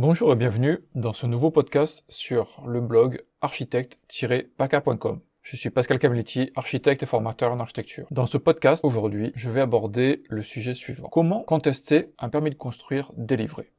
Bonjour et bienvenue dans ce nouveau podcast sur le blog architecte-paca.com. Je suis Pascal Camletti, architecte et formateur en architecture. Dans ce podcast, aujourd'hui, je vais aborder le sujet suivant. Comment contester un permis de construire délivré?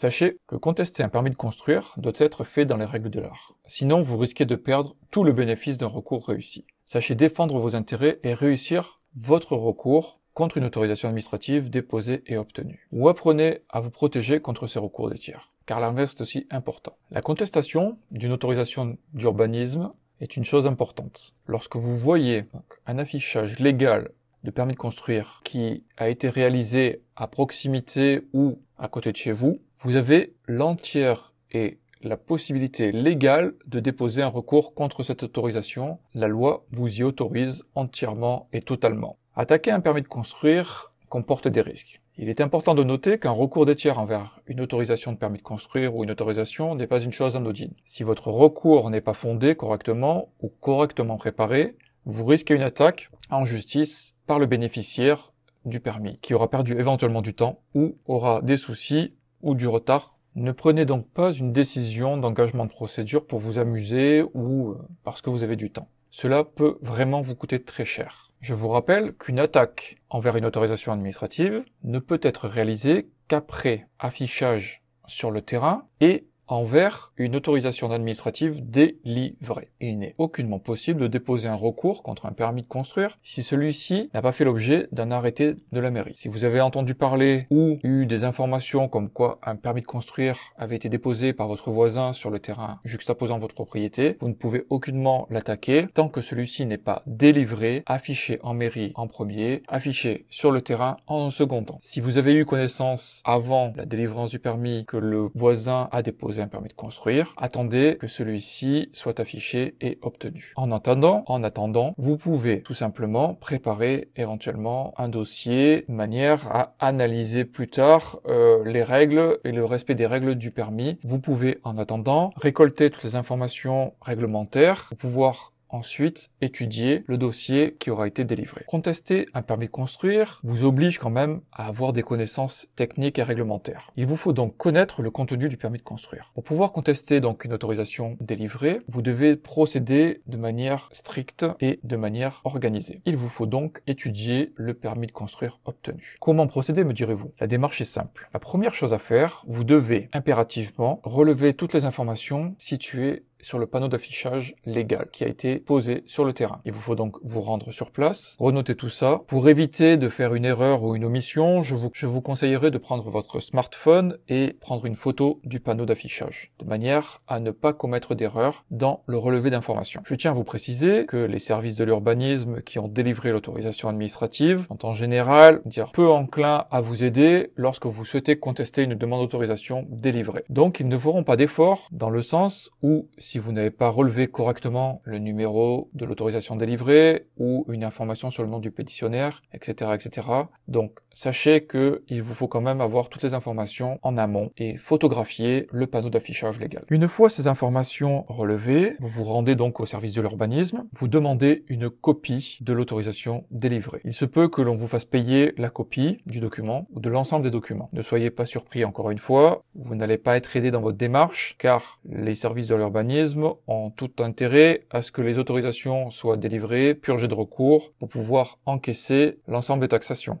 Sachez que contester un permis de construire doit être fait dans les règles de l'art. Sinon, vous risquez de perdre tout le bénéfice d'un recours réussi. Sachez défendre vos intérêts et réussir votre recours contre une autorisation administrative déposée et obtenue. Ou apprenez à vous protéger contre ces recours des tiers, car l'inverse est aussi important. La contestation d'une autorisation d'urbanisme est une chose importante. Lorsque vous voyez un affichage légal de permis de construire qui a été réalisé à proximité ou à côté de chez vous, vous avez l'entière et la possibilité légale de déposer un recours contre cette autorisation. La loi vous y autorise entièrement et totalement. Attaquer un permis de construire comporte des risques. Il est important de noter qu'un recours des tiers envers une autorisation de permis de construire ou une autorisation n'est pas une chose anodine. Si votre recours n'est pas fondé correctement ou correctement préparé, vous risquez une attaque en justice par le bénéficiaire du permis, qui aura perdu éventuellement du temps ou aura des soucis ou du retard. Ne prenez donc pas une décision d'engagement de procédure pour vous amuser ou euh, parce que vous avez du temps. Cela peut vraiment vous coûter très cher. Je vous rappelle qu'une attaque envers une autorisation administrative ne peut être réalisée qu'après affichage sur le terrain et envers une autorisation administrative délivrée. Il n'est aucunement possible de déposer un recours contre un permis de construire si celui-ci n'a pas fait l'objet d'un arrêté de la mairie. Si vous avez entendu parler ou eu des informations comme quoi un permis de construire avait été déposé par votre voisin sur le terrain juxtaposant votre propriété, vous ne pouvez aucunement l'attaquer tant que celui-ci n'est pas délivré, affiché en mairie en premier, affiché sur le terrain en second temps. Si vous avez eu connaissance avant la délivrance du permis que le voisin a déposé permis de construire, attendez que celui-ci soit affiché et obtenu. En attendant, en attendant, vous pouvez tout simplement préparer éventuellement un dossier de manière à analyser plus tard euh, les règles et le respect des règles du permis. Vous pouvez en attendant récolter toutes les informations réglementaires pour pouvoir ensuite étudier le dossier qui aura été délivré. Contester un permis de construire vous oblige quand même à avoir des connaissances techniques et réglementaires. Il vous faut donc connaître le contenu du permis de construire. Pour pouvoir contester donc une autorisation délivrée, vous devez procéder de manière stricte et de manière organisée. Il vous faut donc étudier le permis de construire obtenu. Comment procéder me direz-vous? La démarche est simple. La première chose à faire, vous devez impérativement relever toutes les informations situées sur le panneau d'affichage légal qui a été posé sur le terrain. Il vous faut donc vous rendre sur place, renoter tout ça. Pour éviter de faire une erreur ou une omission, je vous, je vous conseillerais de prendre votre smartphone et prendre une photo du panneau d'affichage, de manière à ne pas commettre d'erreur dans le relevé d'informations. Je tiens à vous préciser que les services de l'urbanisme qui ont délivré l'autorisation administrative sont en général dire, peu enclins à vous aider lorsque vous souhaitez contester une demande d'autorisation délivrée. Donc ils ne feront pas d'efforts dans le sens où si vous n'avez pas relevé correctement le numéro de l'autorisation délivrée ou une information sur le nom du pétitionnaire, etc., etc. Donc, sachez que il vous faut quand même avoir toutes les informations en amont et photographier le panneau d'affichage légal. Une fois ces informations relevées, vous vous rendez donc au service de l'urbanisme, vous demandez une copie de l'autorisation délivrée. Il se peut que l'on vous fasse payer la copie du document ou de l'ensemble des documents. Ne soyez pas surpris encore une fois, vous n'allez pas être aidé dans votre démarche car les services de l'urbanisme ont tout intérêt à ce que les autorisations soient délivrées, purgées de recours, pour pouvoir encaisser l'ensemble des taxations.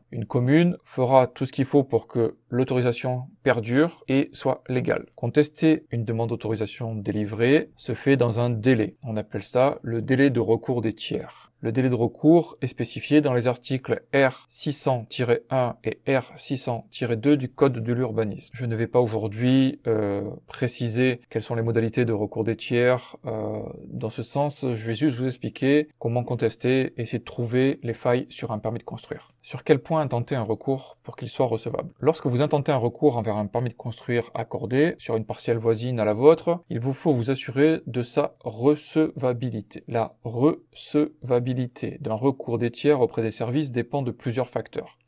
Fera tout ce qu'il faut pour que l'autorisation perdure et soit légale. Contester une demande d'autorisation délivrée se fait dans un délai. On appelle ça le délai de recours des tiers. Le délai de recours est spécifié dans les articles R600-1 et R600-2 du Code de l'urbanisme. Je ne vais pas aujourd'hui euh, préciser quelles sont les modalités de recours des tiers. Euh, dans ce sens, je vais juste vous expliquer comment contester et essayer de trouver les failles sur un permis de construire. Sur quel point intenter un recours pour qu'il soit recevable? Lorsque vous intentez un recours envers un permis de construire accordé sur une partielle voisine à la vôtre, il vous faut vous assurer de sa recevabilité. La recevabilité d'un recours des tiers auprès des services dépend de plusieurs facteurs.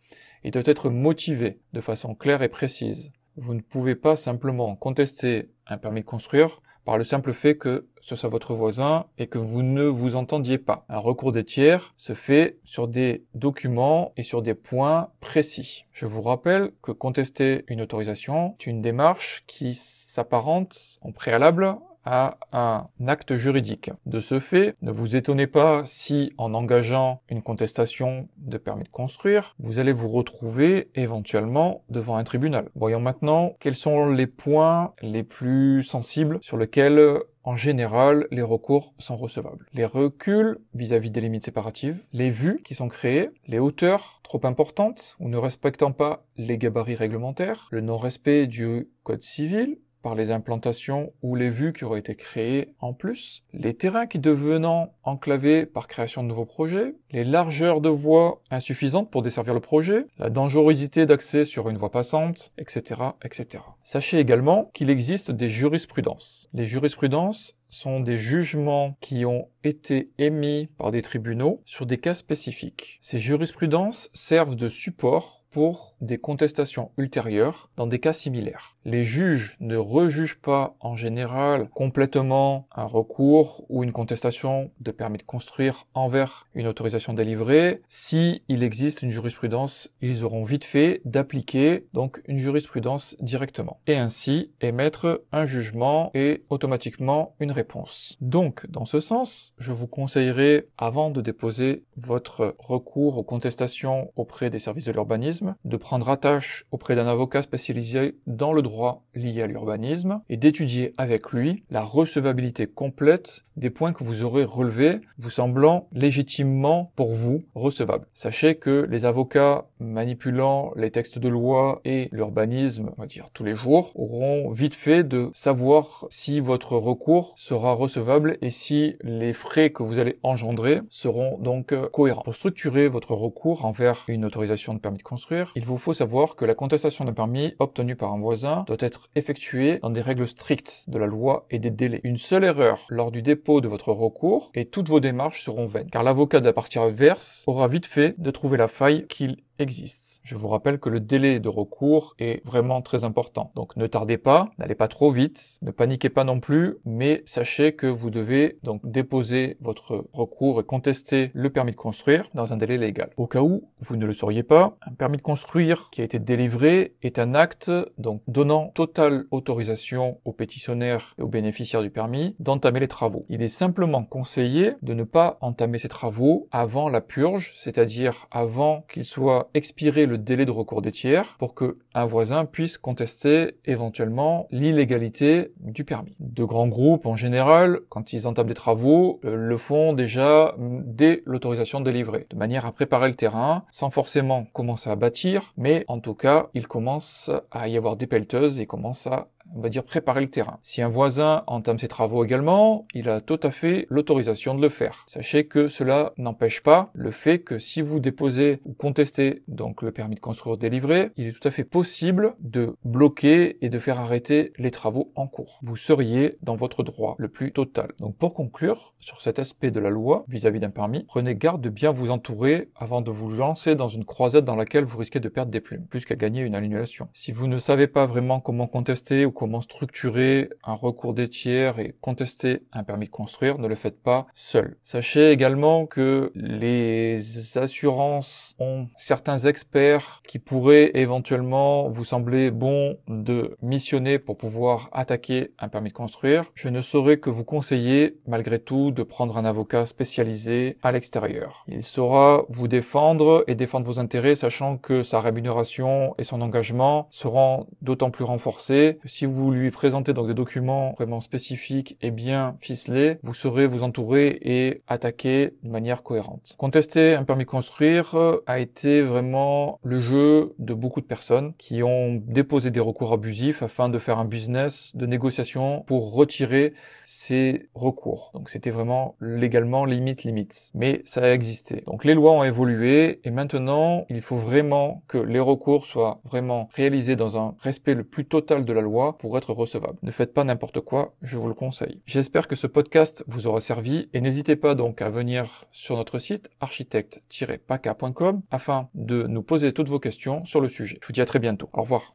Il doit être motivé de façon claire et précise. Vous ne pouvez pas simplement contester un permis de construire par le simple fait que ce soit votre voisin et que vous ne vous entendiez pas. Un recours des tiers se fait sur des documents et sur des points précis. Je vous rappelle que contester une autorisation est une démarche qui s'apparente en préalable à un acte juridique. De ce fait, ne vous étonnez pas si, en engageant une contestation de permis de construire, vous allez vous retrouver éventuellement devant un tribunal. Voyons maintenant quels sont les points les plus sensibles sur lesquels en général, les recours sont recevables. Les reculs vis-à-vis des limites séparatives, les vues qui sont créées, les hauteurs trop importantes ou ne respectant pas les gabarits réglementaires, le non-respect du code civil, par les implantations ou les vues qui auraient été créées en plus, les terrains qui devenant enclavés par création de nouveaux projets, les largeurs de voies insuffisantes pour desservir le projet, la dangerosité d'accès sur une voie passante, etc., etc. Sachez également qu'il existe des jurisprudences. Les jurisprudences sont des jugements qui ont été émis par des tribunaux sur des cas spécifiques. Ces jurisprudences servent de support pour des contestations ultérieures dans des cas similaires. Les juges ne rejugent pas en général complètement un recours ou une contestation de permis de construire envers une autorisation délivrée. Si il existe une jurisprudence, ils auront vite fait d'appliquer donc une jurisprudence directement et ainsi émettre un jugement et automatiquement une réponse. Donc, dans ce sens, je vous conseillerais avant de déposer votre recours aux contestations auprès des services de l'urbanisme de attache auprès d'un avocat spécialisé dans le droit lié à l'urbanisme et d'étudier avec lui la recevabilité complète des points que vous aurez relevés vous semblant légitimement pour vous recevables. Sachez que les avocats manipulant les textes de loi et l'urbanisme, on va dire tous les jours, auront vite fait de savoir si votre recours sera recevable et si les frais que vous allez engendrer seront donc cohérents. Pour structurer votre recours envers une autorisation de permis de construire, il vous faut savoir que la contestation d'un permis obtenu par un voisin doit être effectuée dans des règles strictes de la loi et des délais. Une seule erreur lors du dépôt de votre recours et toutes vos démarches seront vaines, car l'avocat de la partie adverse aura vite fait de trouver la faille qu'il existe. Je vous rappelle que le délai de recours est vraiment très important. Donc ne tardez pas, n'allez pas trop vite, ne paniquez pas non plus, mais sachez que vous devez donc déposer votre recours et contester le permis de construire dans un délai légal. Au cas où vous ne le sauriez pas, un permis de construire qui a été délivré est un acte donc donnant totale autorisation aux pétitionnaires et aux bénéficiaires du permis d'entamer les travaux. Il est simplement conseillé de ne pas entamer ces travaux avant la purge, c'est-à-dire avant qu'il expirer le délai de recours des tiers pour que un voisin puisse contester éventuellement l'illégalité du permis. De grands groupes en général, quand ils entament des travaux, euh, le font déjà dès l'autorisation délivrée, de manière à préparer le terrain sans forcément commencer à bâtir, mais en tout cas, il commence à y avoir des pelleteuses et commence à on va dire préparer le terrain. Si un voisin entame ses travaux également, il a tout à fait l'autorisation de le faire. Sachez que cela n'empêche pas le fait que si vous déposez ou contestez donc le permis de construire délivré, il est tout à fait possible de bloquer et de faire arrêter les travaux en cours. Vous seriez dans votre droit le plus total. Donc pour conclure sur cet aspect de la loi vis-à-vis d'un permis, prenez garde de bien vous entourer avant de vous lancer dans une croisette dans laquelle vous risquez de perdre des plumes, plus qu'à gagner une annulation. Si vous ne savez pas vraiment comment contester ou comment structurer un recours des tiers et contester un permis de construire, ne le faites pas seul. Sachez également que les assurances ont certains experts qui pourraient éventuellement vous sembler bons de missionner pour pouvoir attaquer un permis de construire. Je ne saurais que vous conseiller malgré tout de prendre un avocat spécialisé à l'extérieur. Il saura vous défendre et défendre vos intérêts sachant que sa rémunération et son engagement seront d'autant plus renforcés si lui présentez donc des documents vraiment spécifiques et bien ficelés, vous saurez vous entourer et attaquer de manière cohérente. Contester un permis construire a été vraiment le jeu de beaucoup de personnes qui ont déposé des recours abusifs afin de faire un business de négociation pour retirer ces recours. Donc c'était vraiment légalement limite limite. Mais ça a existé. Donc les lois ont évolué et maintenant il faut vraiment que les recours soient vraiment réalisés dans un respect le plus total de la loi pour être recevable. Ne faites pas n'importe quoi, je vous le conseille. J'espère que ce podcast vous aura servi et n'hésitez pas donc à venir sur notre site architecte-paca.com afin de nous poser toutes vos questions sur le sujet. Je vous dis à très bientôt. Au revoir.